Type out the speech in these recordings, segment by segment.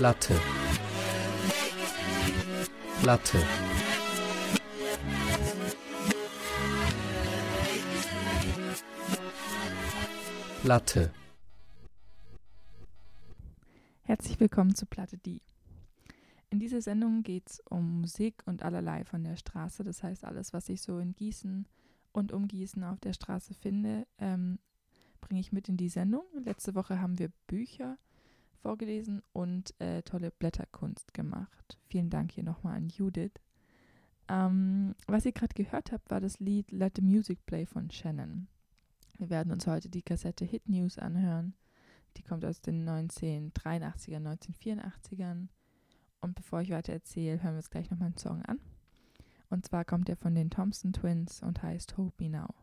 Latte Latte Latte Herzlich willkommen zu Platte Die. In dieser Sendung geht es um Musik und allerlei von der Straße. Das heißt, alles, was ich so in Gießen und um Gießen auf der Straße finde, ähm, bringe ich mit in die Sendung. Letzte Woche haben wir Bücher vorgelesen und äh, tolle Blätterkunst gemacht. Vielen Dank hier nochmal an Judith. Ähm, was ihr gerade gehört habt, war das Lied Let the Music Play von Shannon. Wir werden uns heute die Kassette Hit News anhören. Die kommt aus den 1983er, 1984ern. Und bevor ich weiter erzähle, hören wir uns gleich nochmal einen Song an. Und zwar kommt er von den Thompson Twins und heißt Hope Me Now.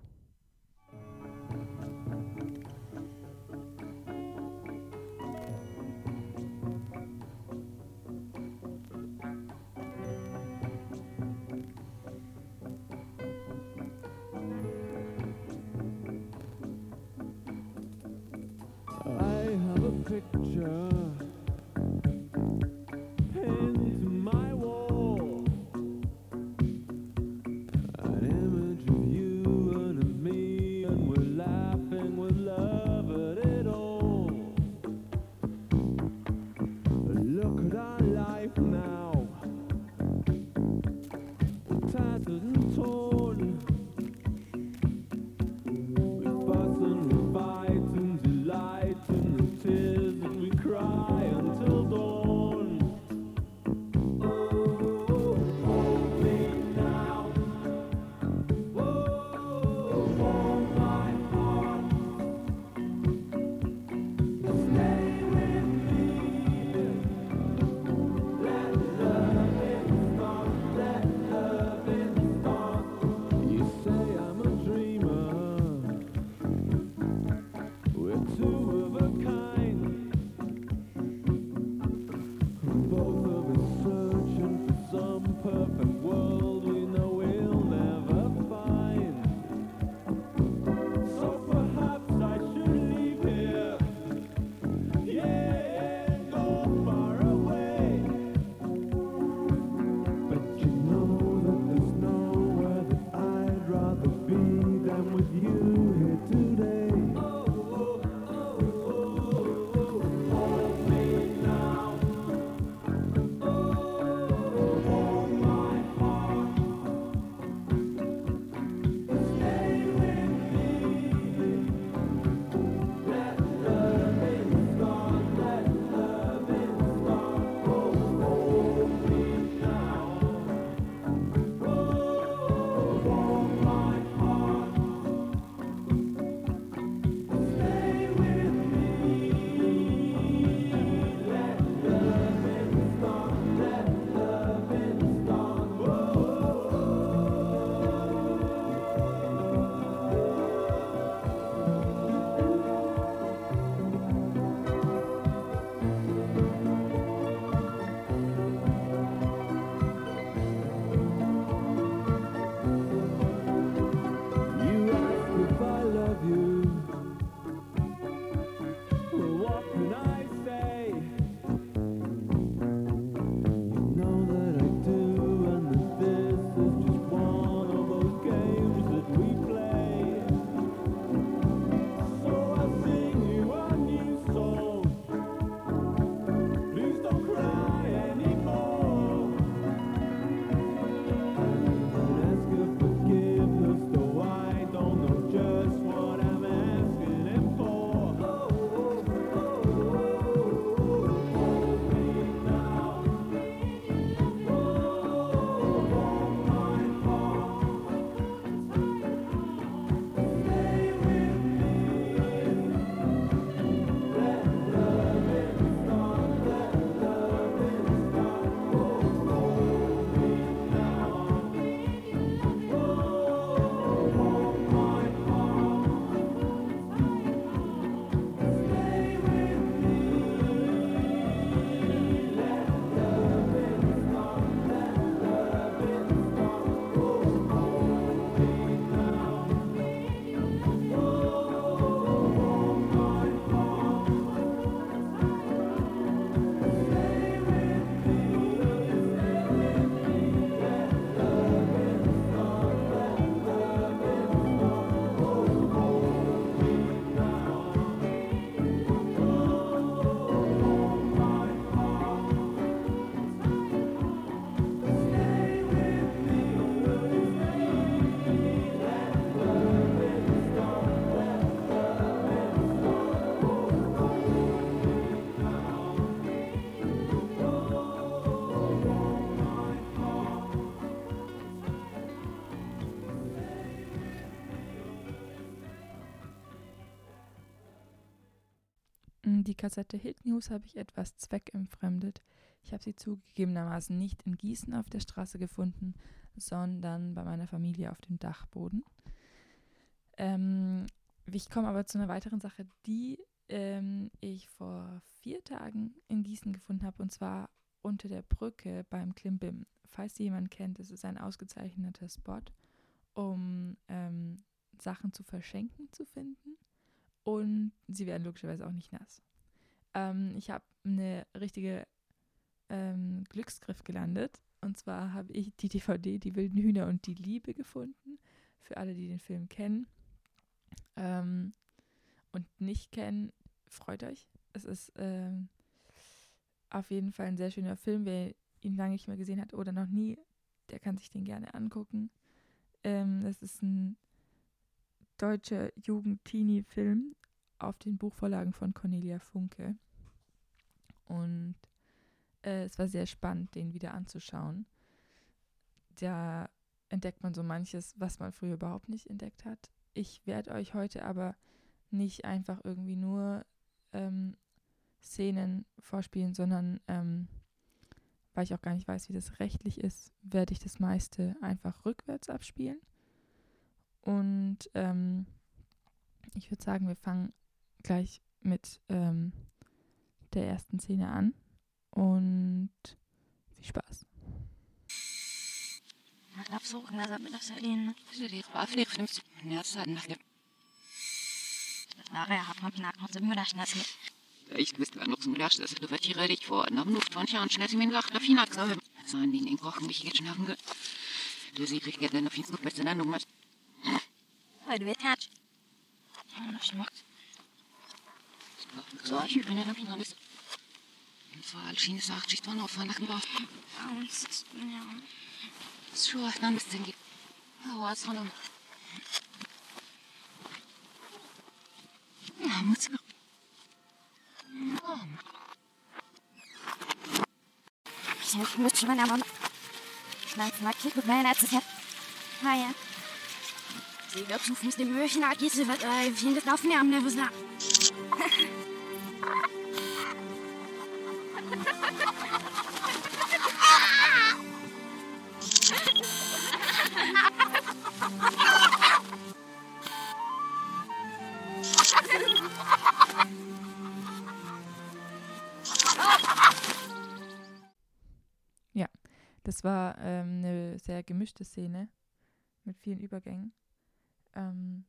Kassette Hit News habe ich etwas zweckentfremdet. Ich habe sie zugegebenermaßen nicht in Gießen auf der Straße gefunden, sondern bei meiner Familie auf dem Dachboden. Ähm, ich komme aber zu einer weiteren Sache, die ähm, ich vor vier Tagen in Gießen gefunden habe, und zwar unter der Brücke beim Klimbim. Falls Sie jemand kennt, es ist ein ausgezeichneter Spot, um ähm, Sachen zu verschenken zu finden. Und sie werden logischerweise auch nicht nass. Ähm, ich habe eine richtige ähm, Glücksgriff gelandet. Und zwar habe ich die DVD Die wilden Hühner und die Liebe gefunden. Für alle, die den Film kennen. Ähm, und nicht kennen, freut euch. Es ist ähm, auf jeden Fall ein sehr schöner Film. Wer ihn lange nicht mehr gesehen hat oder noch nie, der kann sich den gerne angucken. Ähm, ist ein deutscher Jugend-Teenie-Film auf den Buchvorlagen von Cornelia Funke. Und äh, es war sehr spannend, den wieder anzuschauen. Da entdeckt man so manches, was man früher überhaupt nicht entdeckt hat. Ich werde euch heute aber nicht einfach irgendwie nur ähm, Szenen vorspielen, sondern ähm, weil ich auch gar nicht weiß, wie das rechtlich ist, werde ich das meiste einfach rückwärts abspielen. Und ähm, ich würde sagen, wir fangen gleich mit ähm, der ersten Szene an. Und viel Spaß. Ich wüsste noch zum Glas, dass du vertiere dich vor. Nach Luft von Jahren schnell sie mir nach der Fina gesagt. Sein die in Kochen mich jetzt schlafen. Du sie kriegt gerne noch viel besser dann noch mal. Heute wird Hatsch. Ja, schmeckt. So, ich bin ja noch alles. Und zwar als Schiene sagt, ich dann auf von nach dem Bauch. Ja. So, dann bist du geht. Oh, was von dem. Ja, muss ich. Ich muss schon aber. Meiner Zeit. Ah ja. Sie wird äh, auf mir am Nervus nach. Das war ähm, eine sehr gemischte Szene mit vielen Übergängen. Ähm,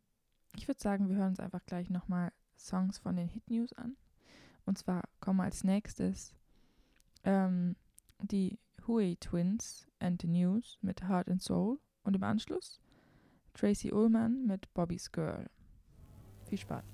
ich würde sagen, wir hören uns einfach gleich nochmal Songs von den Hit News an. Und zwar kommen als nächstes ähm, die Huey Twins and the News mit Heart and Soul und im Anschluss Tracy Ullman mit Bobby's Girl. Viel Spaß.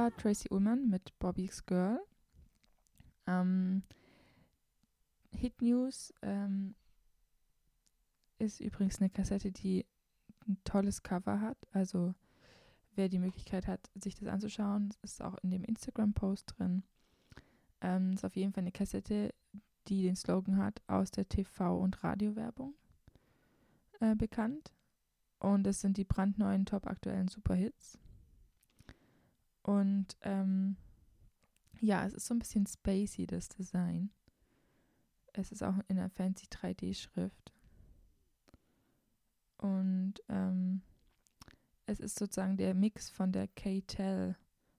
War Tracy Ullman mit Bobby's Girl. Ähm, Hit News ähm, ist übrigens eine Kassette, die ein tolles Cover hat. Also wer die Möglichkeit hat, sich das anzuschauen, ist auch in dem Instagram-Post drin. Ähm, ist auf jeden Fall eine Kassette, die den Slogan hat, aus der TV- und Radiowerbung äh, bekannt. Und das sind die brandneuen, top aktuellen Superhits. Und ähm, ja, es ist so ein bisschen spacey, das Design. Es ist auch in einer fancy 3D-Schrift. Und ähm, es ist sozusagen der Mix von der K-Tel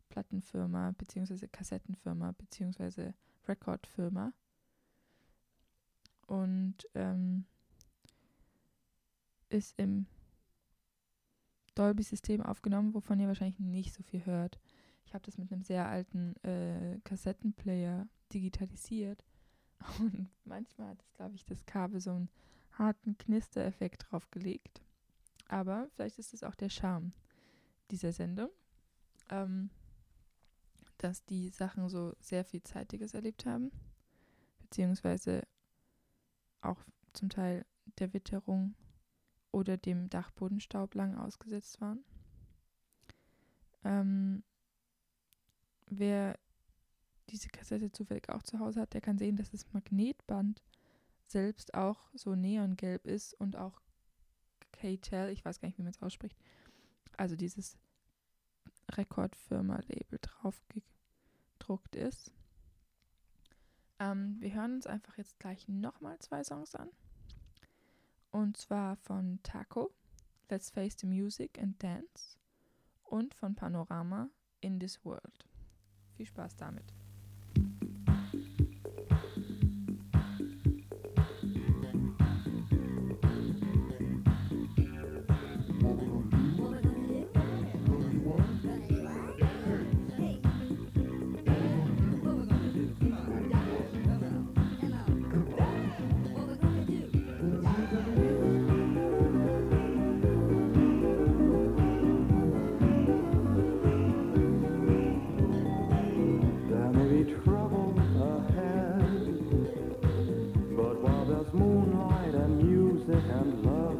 Plattenfirma, beziehungsweise Kassettenfirma, beziehungsweise Recordfirma. Und ähm, ist im Dolby-System aufgenommen, wovon ihr wahrscheinlich nicht so viel hört. Ich habe das mit einem sehr alten äh, Kassettenplayer digitalisiert. Und manchmal hat es, glaube ich, das Kabel so einen harten Knistereffekt draufgelegt. Aber vielleicht ist es auch der Charme dieser Sendung, ähm, dass die Sachen so sehr viel Zeitiges erlebt haben, beziehungsweise auch zum Teil der Witterung oder dem Dachbodenstaub lang ausgesetzt waren. Ähm, wer diese Kassette zufällig auch zu Hause hat, der kann sehen, dass das Magnetband selbst auch so neongelb ist und auch K-Tel, ich weiß gar nicht, wie man es ausspricht, also dieses Rekordfirma-Label drauf gedruckt ist. Ähm, wir hören uns einfach jetzt gleich nochmal zwei Songs an. Und zwar von Taco, Let's Face the Music and Dance und von Panorama, In This World. Viel Spaß damit. Music and love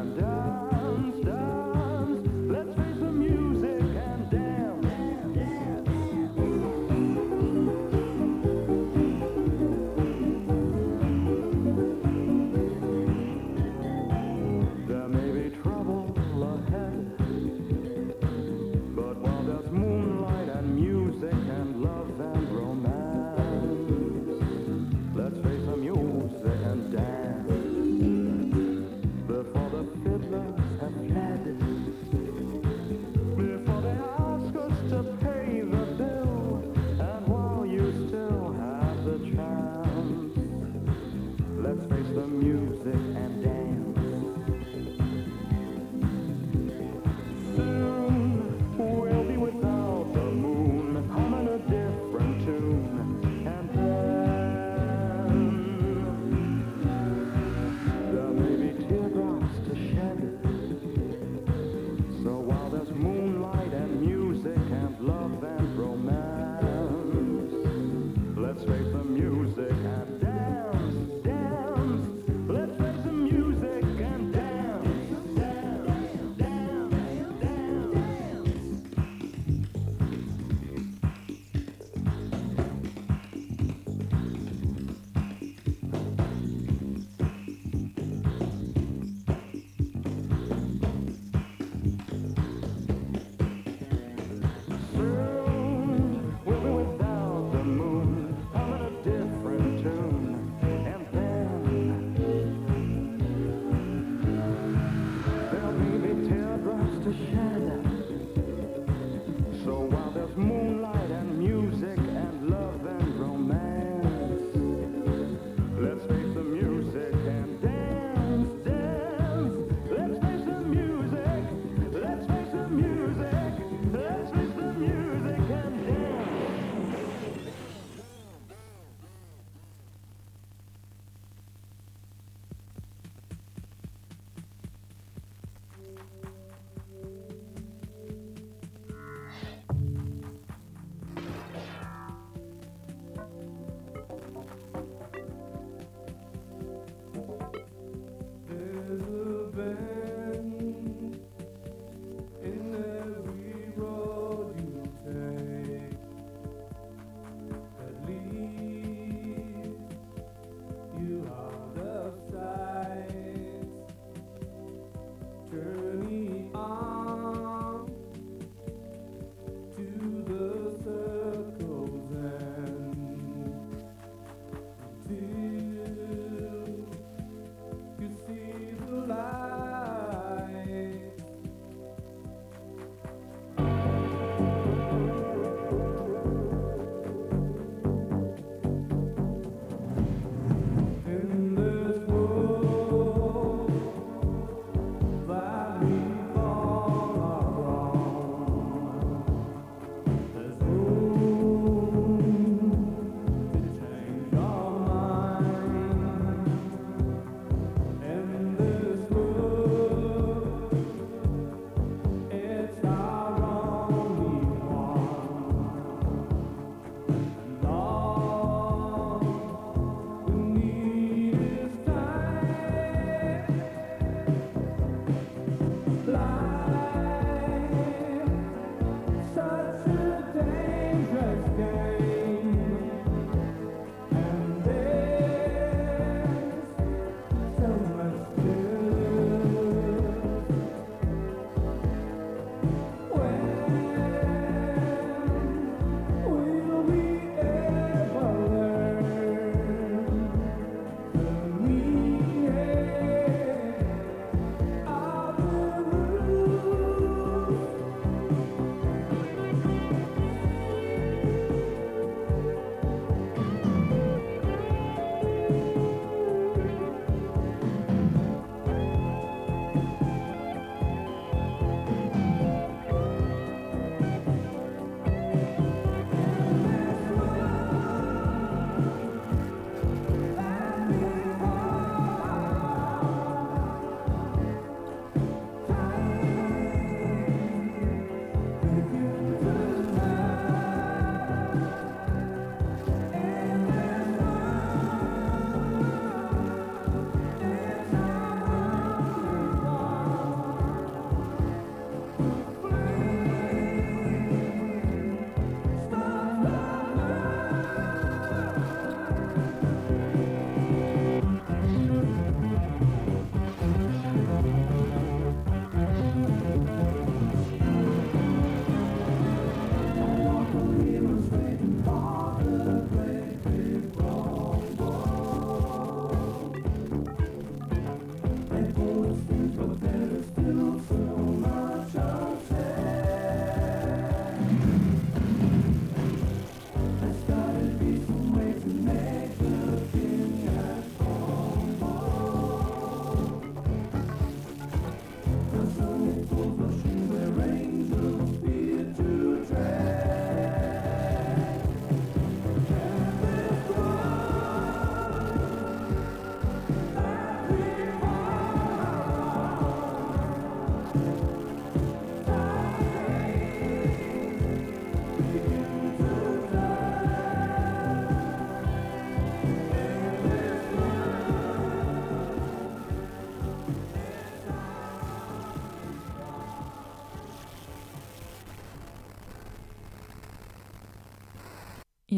and dance,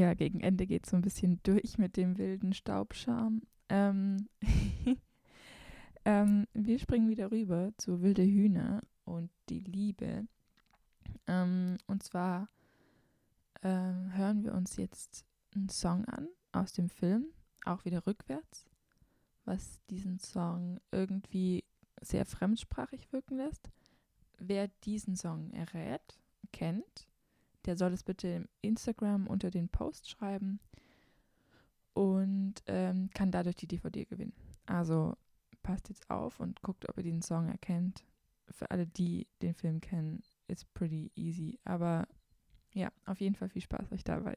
Ja, gegen Ende geht so ein bisschen durch mit dem wilden Staubscham. Ähm, ähm, wir springen wieder rüber zu Wilde Hühner und die Liebe. Ähm, und zwar ähm, hören wir uns jetzt einen Song an aus dem Film, auch wieder rückwärts, was diesen Song irgendwie sehr fremdsprachig wirken lässt. wer diesen Song errät, kennt, der soll es bitte im Instagram unter den Post schreiben und ähm, kann dadurch die DVD gewinnen. Also passt jetzt auf und guckt, ob ihr den Song erkennt. Für alle, die den Film kennen, ist pretty easy. Aber ja, auf jeden Fall viel Spaß euch dabei.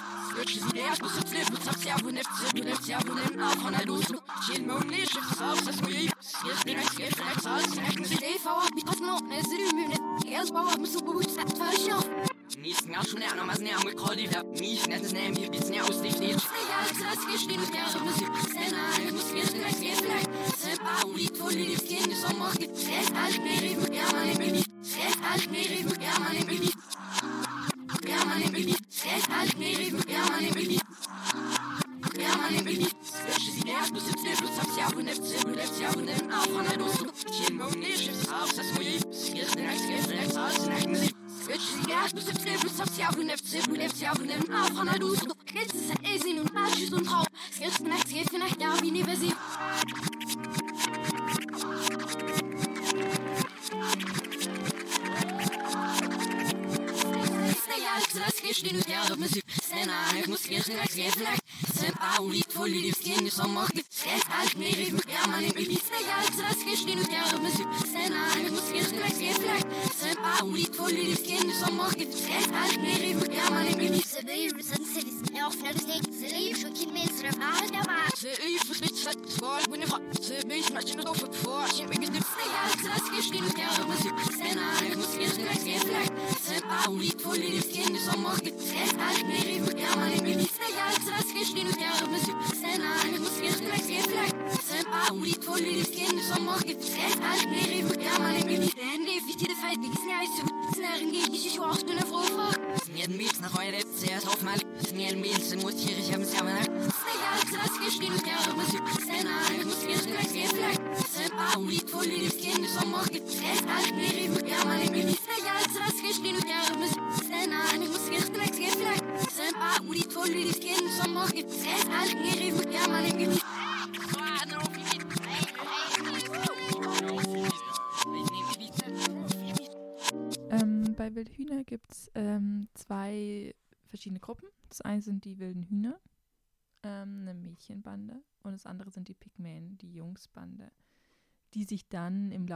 Bitches næres, så slip, så ser hun efter, så du nemt, ser hun nemt, og hun er lus. Chill måne, chef, så op, så smøg, skæld, det er skæld, det er så, så er det ikke for, vi går snor, men så det er mye, jeg er spørger, men så bruger vi snart, for det er sjovt.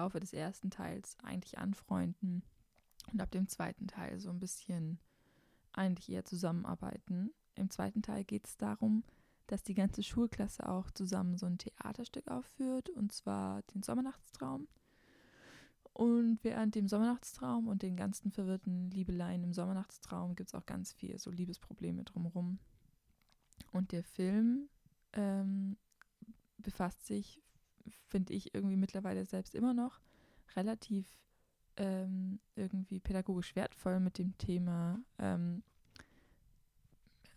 Laufe des ersten Teils eigentlich anfreunden und ab dem zweiten Teil so ein bisschen eigentlich eher zusammenarbeiten. Im zweiten Teil geht es darum, dass die ganze Schulklasse auch zusammen so ein Theaterstück aufführt, und zwar den Sommernachtstraum. Und während dem Sommernachtstraum und den ganzen verwirrten Liebeleien im Sommernachtstraum gibt es auch ganz viel so Liebesprobleme drumherum. Und der Film ähm, befasst sich, finde ich, irgendwie mittlerweile selbst immer noch relativ ähm, irgendwie pädagogisch wertvoll mit dem Thema ähm,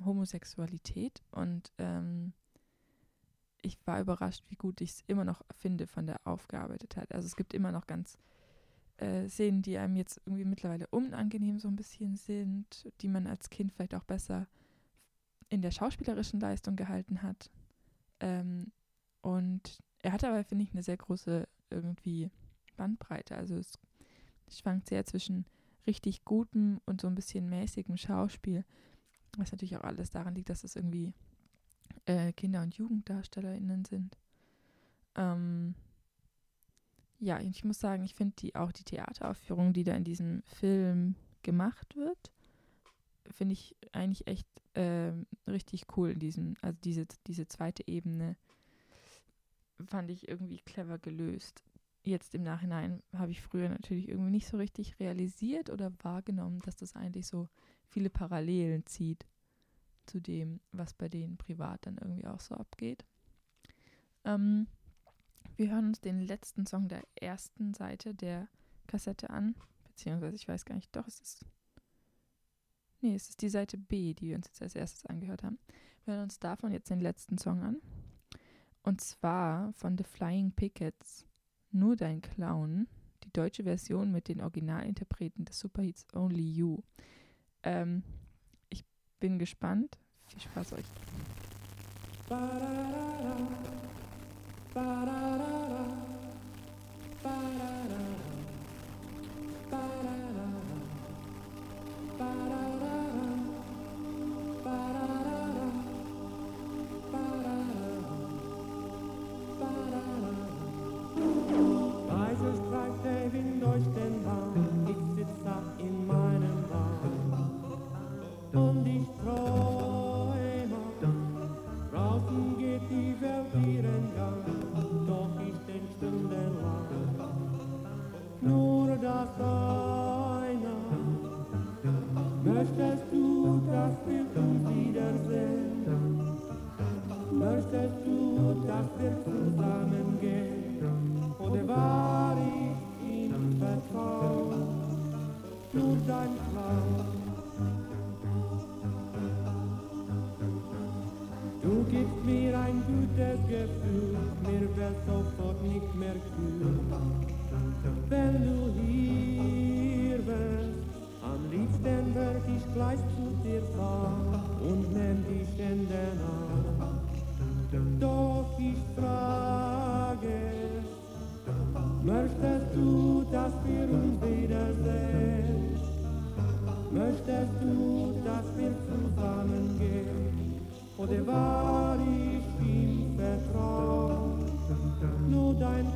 Homosexualität. Und ähm, ich war überrascht, wie gut ich es immer noch finde von der aufgearbeitet hat. Also es gibt immer noch ganz äh, Szenen, die einem jetzt irgendwie mittlerweile unangenehm so ein bisschen sind, die man als Kind vielleicht auch besser in der schauspielerischen Leistung gehalten hat. Ähm, und er hat aber, finde ich, eine sehr große irgendwie Bandbreite. Also es schwankt sehr zwischen richtig gutem und so ein bisschen mäßigem Schauspiel. Was natürlich auch alles daran liegt, dass es irgendwie äh, Kinder- und JugenddarstellerInnen sind. Ähm, ja, ich muss sagen, ich finde die auch die Theateraufführung, die da in diesem Film gemacht wird, finde ich eigentlich echt ähm, richtig cool in diesem, also diese, diese zweite Ebene fand ich irgendwie clever gelöst. Jetzt im Nachhinein habe ich früher natürlich irgendwie nicht so richtig realisiert oder wahrgenommen, dass das eigentlich so viele Parallelen zieht zu dem, was bei denen privat dann irgendwie auch so abgeht. Ähm, wir hören uns den letzten Song der ersten Seite der Kassette an, beziehungsweise ich weiß gar nicht, doch, es ist. Nee, es ist die Seite B, die wir uns jetzt als erstes angehört haben. Wir hören uns davon jetzt den letzten Song an. Und zwar von The Flying Pickets, Nur dein Clown, die deutsche Version mit den Originalinterpreten des Superhits Only You. Ähm, ich bin gespannt. Viel Spaß euch. Leise Du gibst mir ein gutes Gefühl, mir wird sofort nicht mehr kühl. Wenn du hier wärst, am liebsten würd ich gleich zu dir fahren und nimm dich in den Arm. Möchtest du, dass wir zusammengehen? Oder war ich ihm vertraut? Nur dein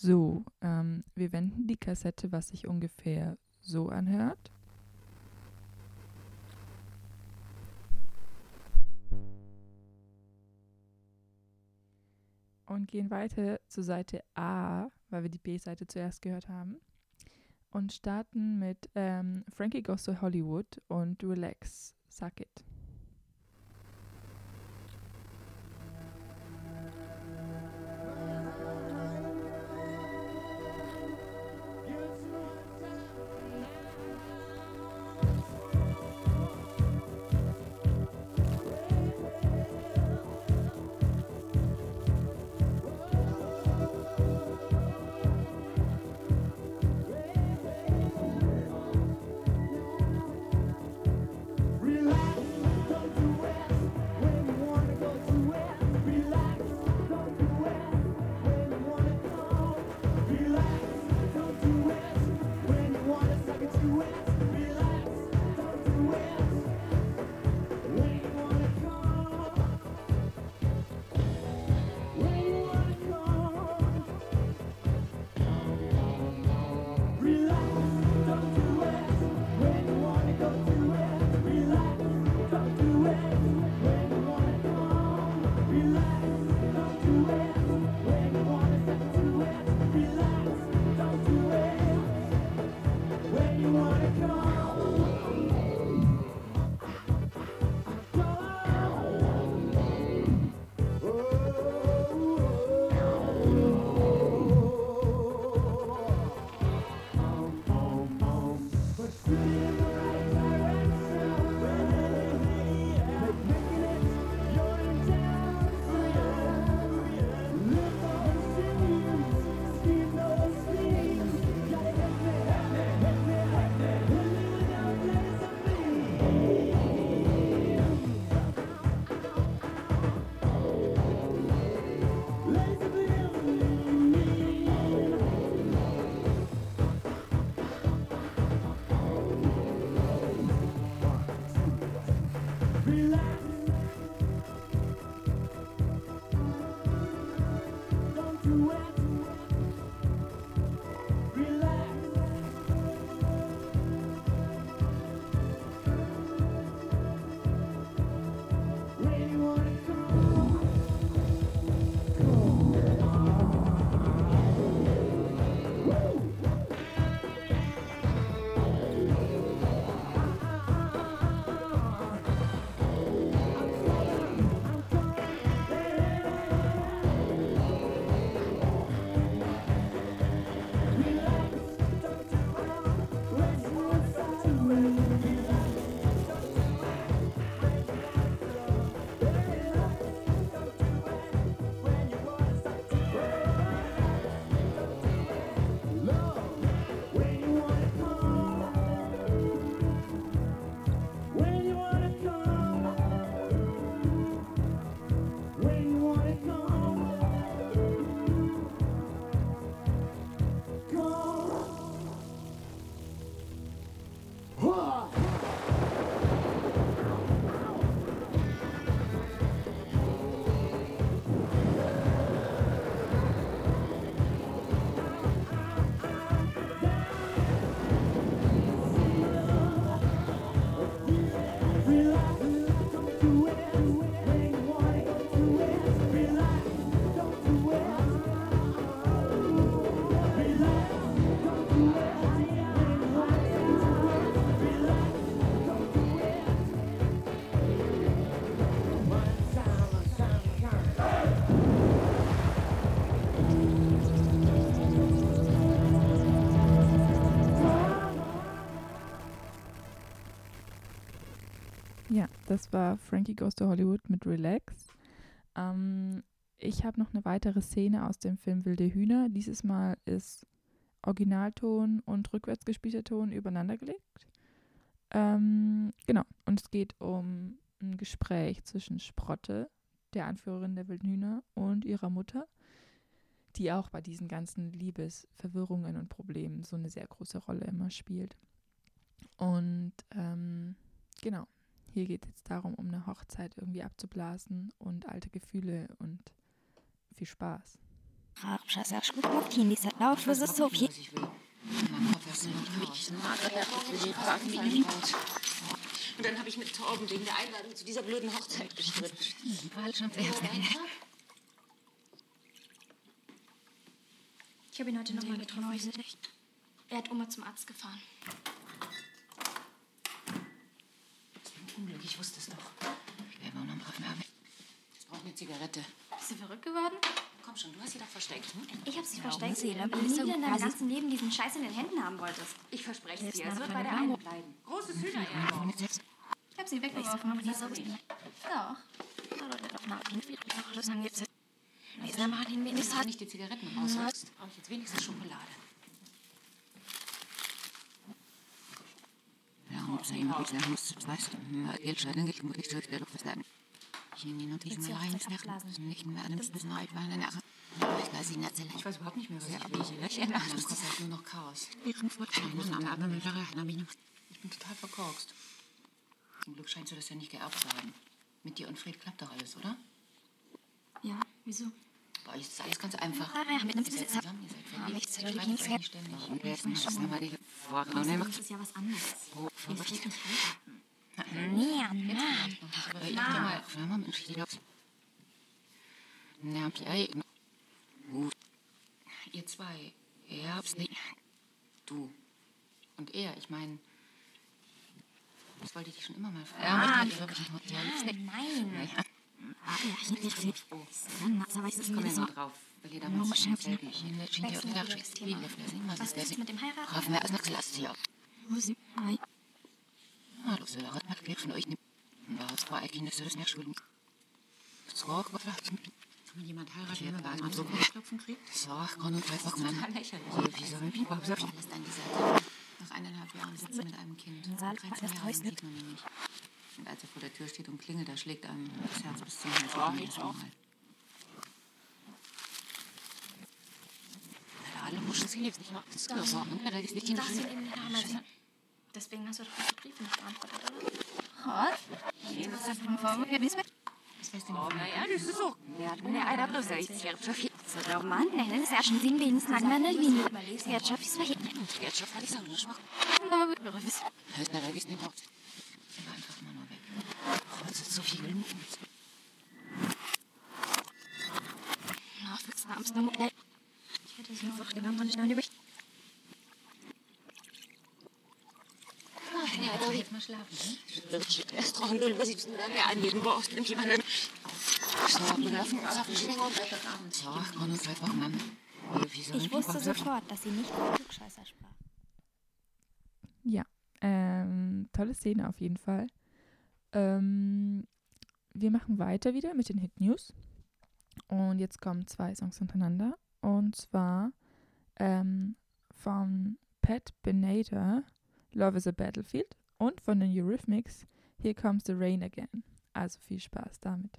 So, ähm, wir wenden die Kassette, was sich ungefähr so anhört. Und gehen weiter zur Seite A, weil wir die B-Seite zuerst gehört haben. Und starten mit ähm, Frankie Goes to Hollywood und Relax, Suck It. Das war Frankie Goes to Hollywood mit Relax. Ähm, ich habe noch eine weitere Szene aus dem Film Wilde Hühner. Dieses Mal ist Originalton und rückwärts gespielter Ton übereinander gelegt. Ähm, genau, und es geht um ein Gespräch zwischen Sprotte, der Anführerin der Wilden Hühner, und ihrer Mutter, die auch bei diesen ganzen Liebesverwirrungen und Problemen so eine sehr große Rolle immer spielt. Und ähm, genau, hier geht es jetzt darum, um eine Hochzeit irgendwie abzublasen und alte Gefühle und viel Spaß. Und dann habe ich mit Torben wegen der Einladung zu dieser blöden Hochzeit gestritten. Ich habe ihn heute nochmal getroffen. Er hat Oma zum Arzt gefahren. Unglück, ich wusste es doch. Wir wollen am Braven Abend. Jetzt braucht eine Zigarette. Bist du verrückt geworden? Komm schon, du hast sie doch versteckt. Hm? Ich habe sie versteckt, weil du nie wieder in deinem ganzen Leben diesen Scheiß in den Händen haben wolltest. Ich verspreche es dir, es wird bei der einen bleiben. Großes Hühnerei. Ich habe sie weggeworfen, aber die ist. Doch. Ich mal Wenn du nicht die Zigaretten rausholst, brauche ich jetzt wenigstens Schokolade. Ich weiß ihn erzählen. Ich weiß überhaupt nicht mehr, was ich will. Ich erinnere mich. Das ist halt nur noch Chaos. Ich bin total verkorkst. Zum Glück scheinst du das ja nicht geerbt zu haben. Mit dir und Fred klappt doch alles, oder? Ja, wieso? Bei euch ist alles ganz einfach. Ah, ja, mit einem Ihr ihr Ah, verliebt. nichts, Ihr euch her. nicht ständig. Und die Vorhaben? Das ist ja was anderes. Verrückt. nicht heiraten. Nee, Mann. Ich dachte mal, einmal Mensch, die Leute. Na, ja, gut. Ihr zwei, ihr habt's nicht. Du und er, ich meine, das wollte ich dich schon immer mal fragen. Ah, Ihr Hotel. Nein. Ich komme ja so. nur drauf, weil ihr damals der der der Flasche, was Was ist mit dem Heiraten? Raffen wir erst sie? Nein. Hallo, so der Rat macht Glück von euch nicht. Da hat's zwei Kinder, das ist nicht schuld. So, gefragt. Wenn jemand heiratet, der bei einem so Klopfen kriegt? So, kann und einfach Mann. lächerlich. Wie mich überhaupt sagen? Lässt an dieser. Nach eineinhalb Jahren sitzt mit einem Kind. Saal- Seit 13 das Jahren Häuschen. sieht man ihn nicht. Und als er vor der Tür steht und klingelt, da schlägt einem das Herz bis zum Hals. Ja, ich auch. Alle Muschen sie lebt nicht noch. Das ist gesorgt. Da ist nicht die Darfst du ihn eben damals? Deswegen hast du doch die Briefe nicht beantwortet, oder? Was hast du denn vor mir? Was weißt du denn? Naja, das ist so. Ja, der einer bloß, ich werde schon viel. So, doch, Mann. Nein, das ist ja schon sieben Wesen lang, man nicht wie Wirtschaft ist verhindert. Jetzt schon fertig sagen, das macht. Hörst du, da gehst nicht raus. Sie war einfach immer nur weg. Oh, es ist so viel Gelungen. Na, du abends noch mal... Ich hätte so einfach genommen, und ich noch nicht... Ja, also jetzt mal schlafen. Erst dran, denn da mehr jemanden. Freitagabend. So, kann uns einfach Mann. Wie soll Ich wusste sofort, dass sie nicht von Klugscheißer sprach. Ja, ähm, tolle Szene auf jeden Fall. Ähm, wir machen weiter wieder mit den Hit News. Und jetzt kommen zwei Songs hintereinander. Und zwar ähm, von Pat Benatar, Love is a Battlefield. Und von den Eurythmics, Here Comes the Rain Again. Also viel Spaß damit.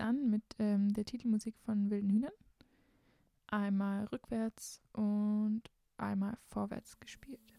An mit ähm, der Titelmusik von Wilden Hühnern. Einmal rückwärts und einmal vorwärts gespielt.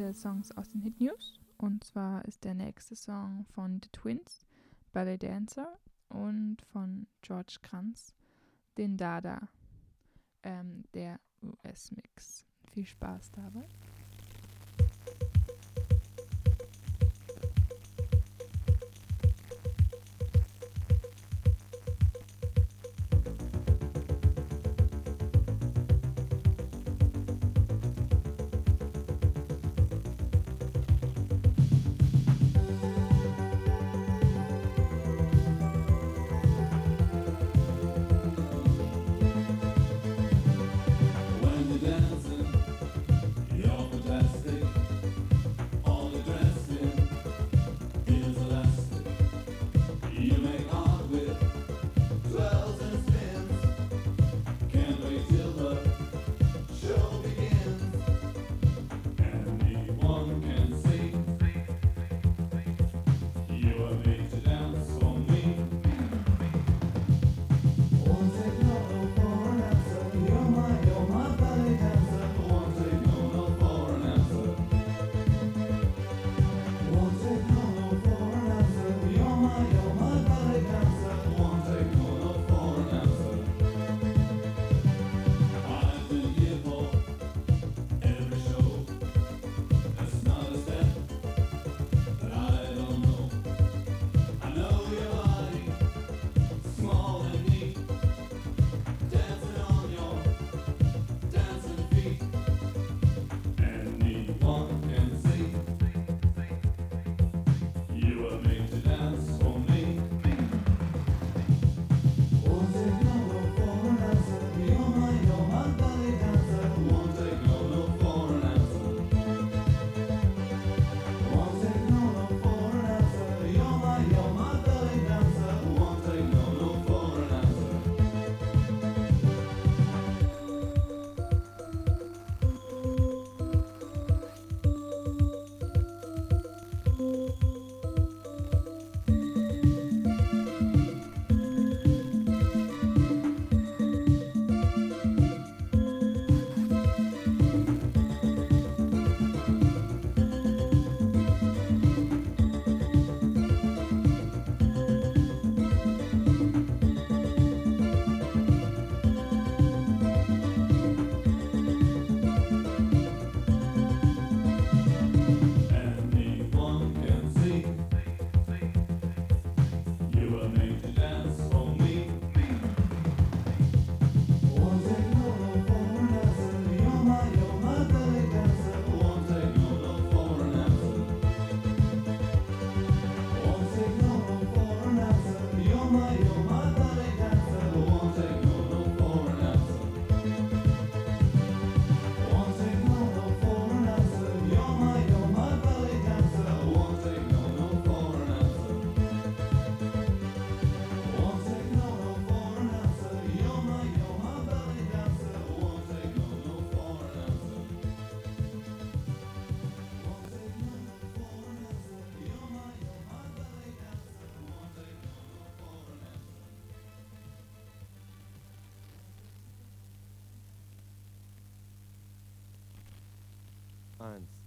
der Songs aus den Hit News. Und zwar ist der nächste Song von The Twins, Ballet Dancer, und von George Kranz, den Dada, ähm, der US-Mix. Viel Spaß dabei.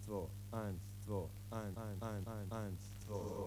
做案子，做案子，案案案，案子做。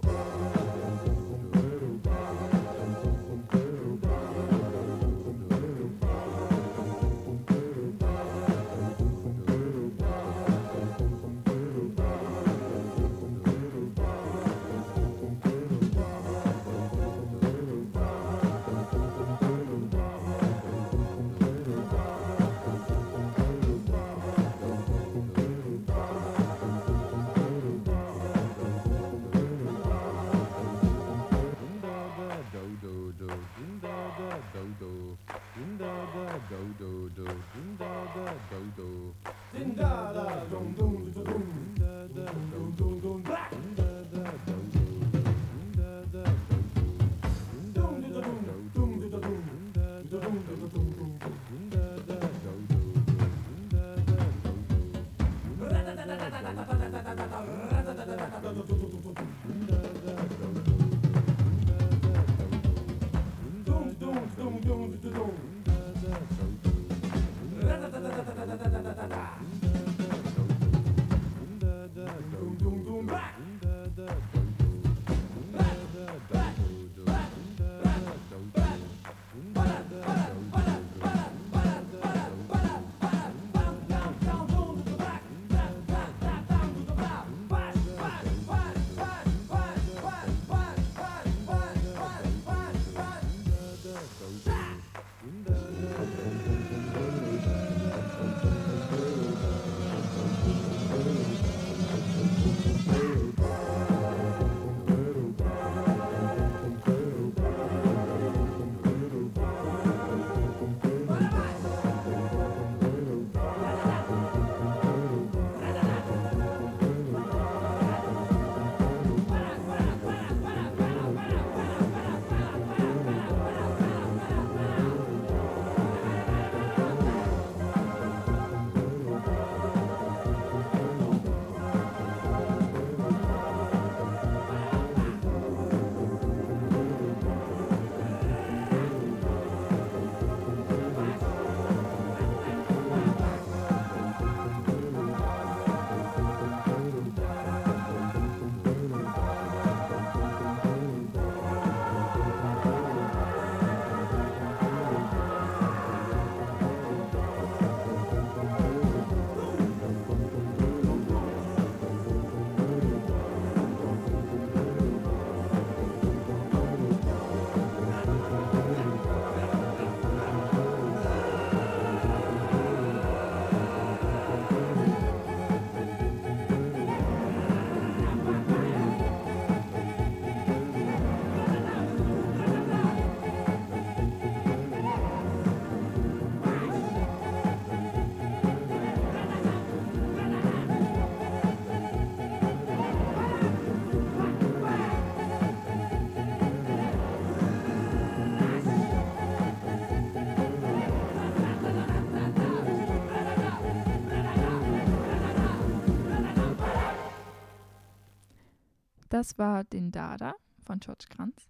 Das war den Dada von George Kranz.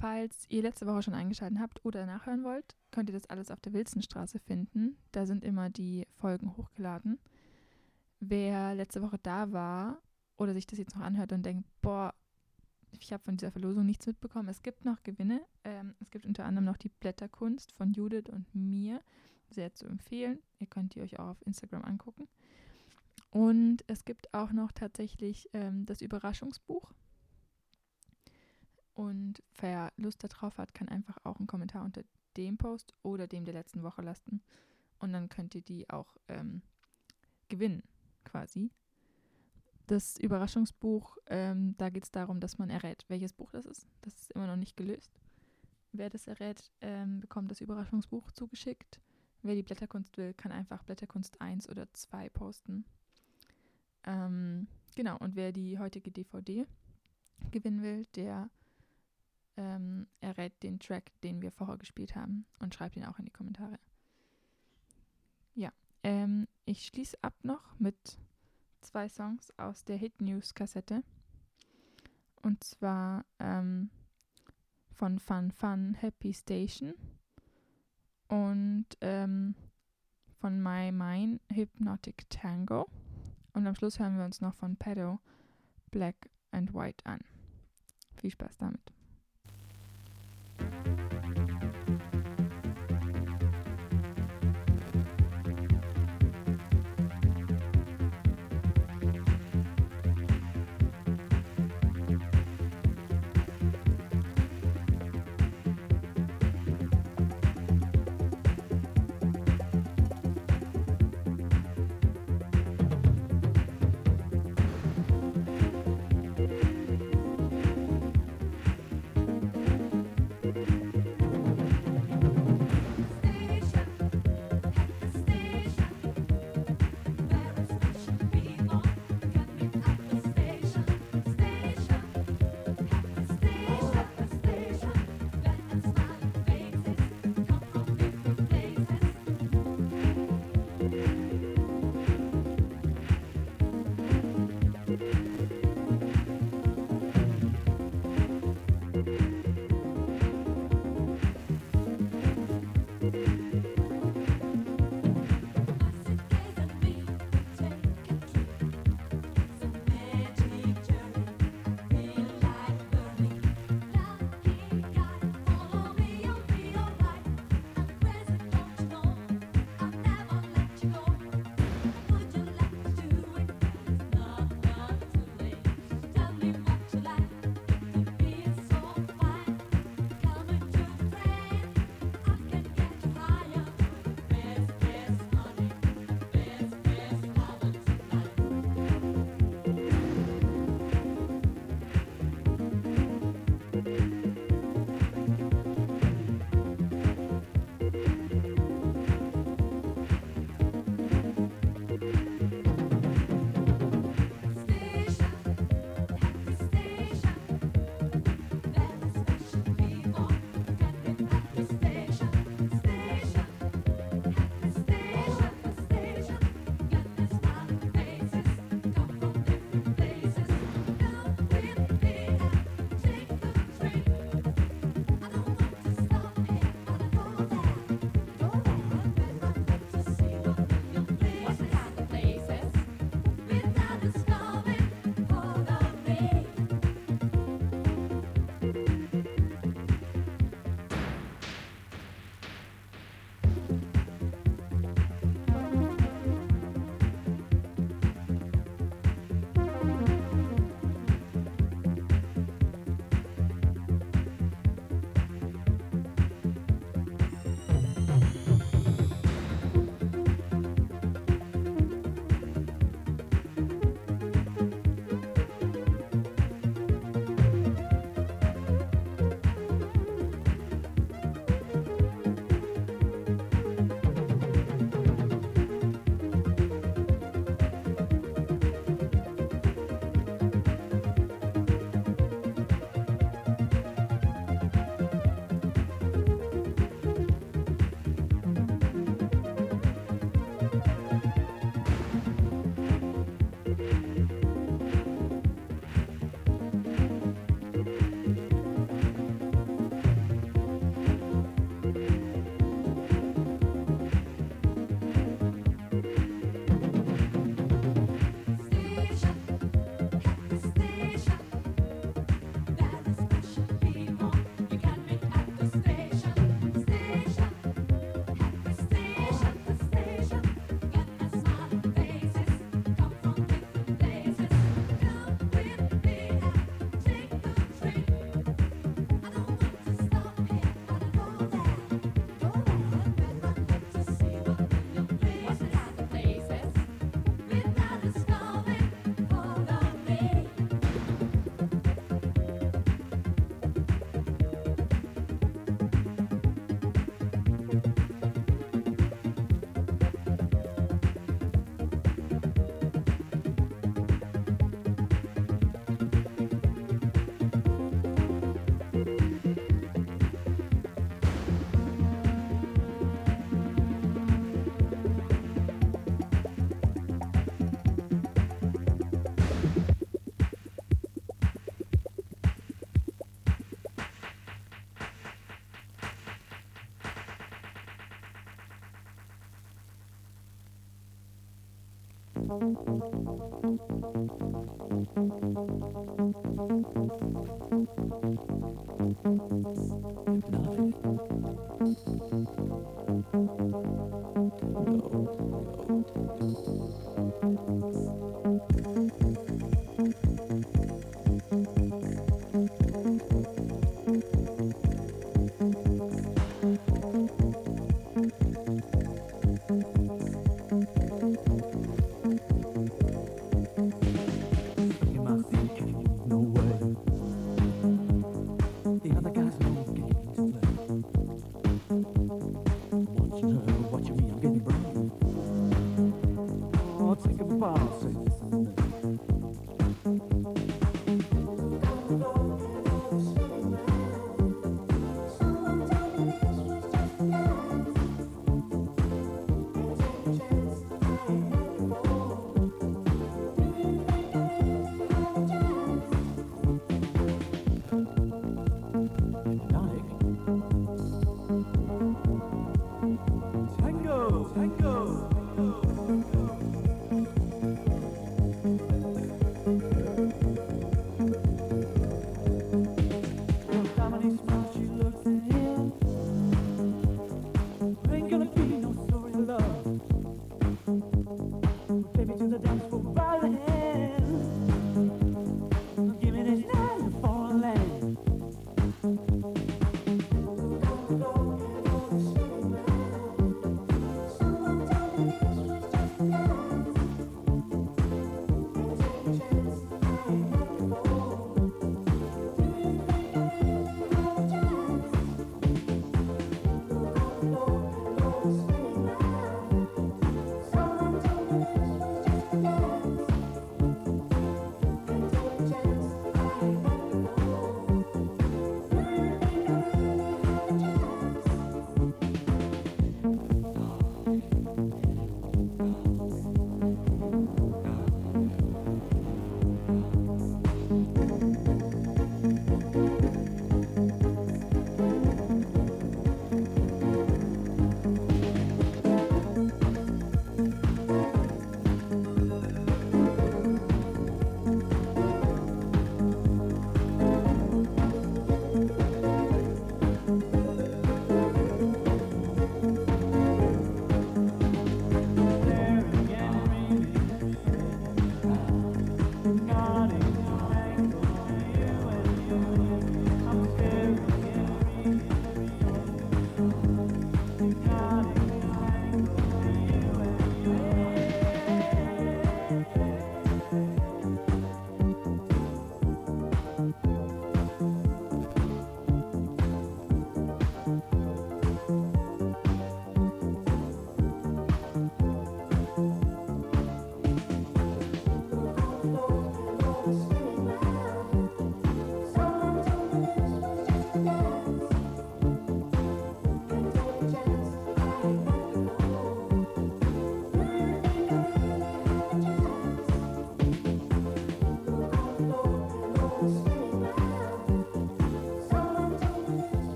Falls ihr letzte Woche schon eingeschaltet habt oder nachhören wollt, könnt ihr das alles auf der Wilsonstraße finden. Da sind immer die Folgen hochgeladen. Wer letzte Woche da war oder sich das jetzt noch anhört und denkt, boah, ich habe von dieser Verlosung nichts mitbekommen. Es gibt noch Gewinne. Ähm, es gibt unter anderem noch die Blätterkunst von Judith und mir. Sehr zu empfehlen. Ihr könnt die euch auch auf Instagram angucken. Und es gibt auch noch tatsächlich ähm, das Überraschungsbuch. Und wer Lust darauf hat, kann einfach auch einen Kommentar unter dem Post oder dem der letzten Woche lassen. Und dann könnt ihr die auch ähm, gewinnen, quasi. Das Überraschungsbuch, ähm, da geht es darum, dass man errät, welches Buch das ist. Das ist immer noch nicht gelöst. Wer das errät, ähm, bekommt das Überraschungsbuch zugeschickt. Wer die Blätterkunst will, kann einfach Blätterkunst 1 oder 2 posten. Ähm, genau, und wer die heutige DVD gewinnen will, der ähm, errät den Track, den wir vorher gespielt haben und schreibt ihn auch in die Kommentare. Ja, ähm, ich schließe ab noch mit zwei Songs aus der Hit News Kassette. Und zwar ähm, von Fun Fun Happy Station und ähm, von My Mine Hypnotic Tango. Und am Schluss hören wir uns noch von Pedo Black and White an. Viel Spaß damit.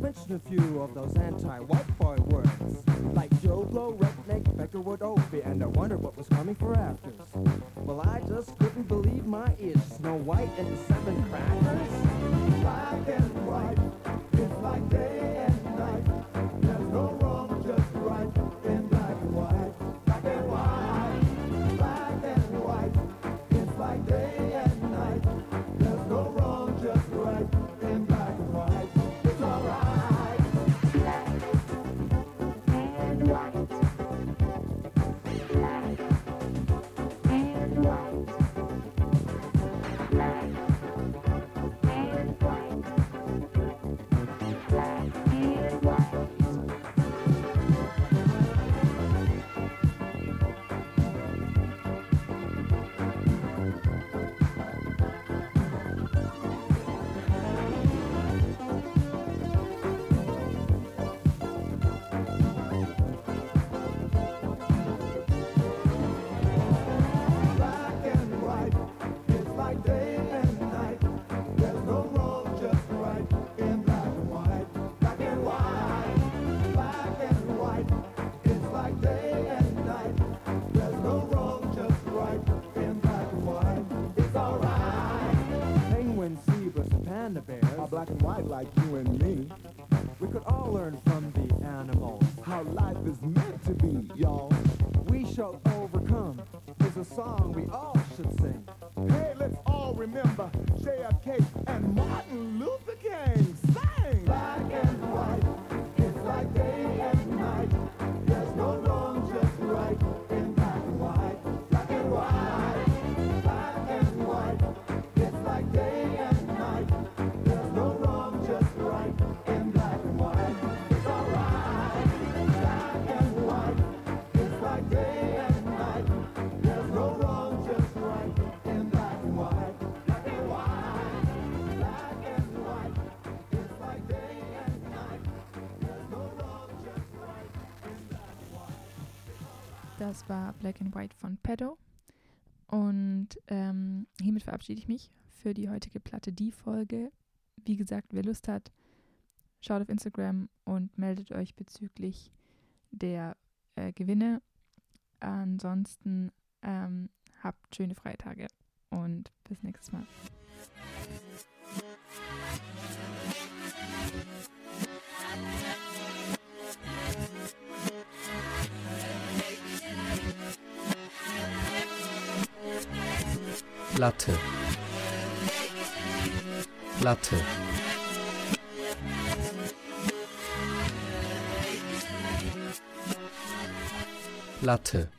mentioned a few of those anti Das war Black and White von Pedo. Und ähm, hiermit verabschiede ich mich für die heutige Platte die Folge. Wie gesagt, wer Lust hat, schaut auf Instagram und meldet euch bezüglich der äh, Gewinne. Ansonsten ähm, habt schöne Freitage und bis nächstes Mal. Platte. Platte. Platte.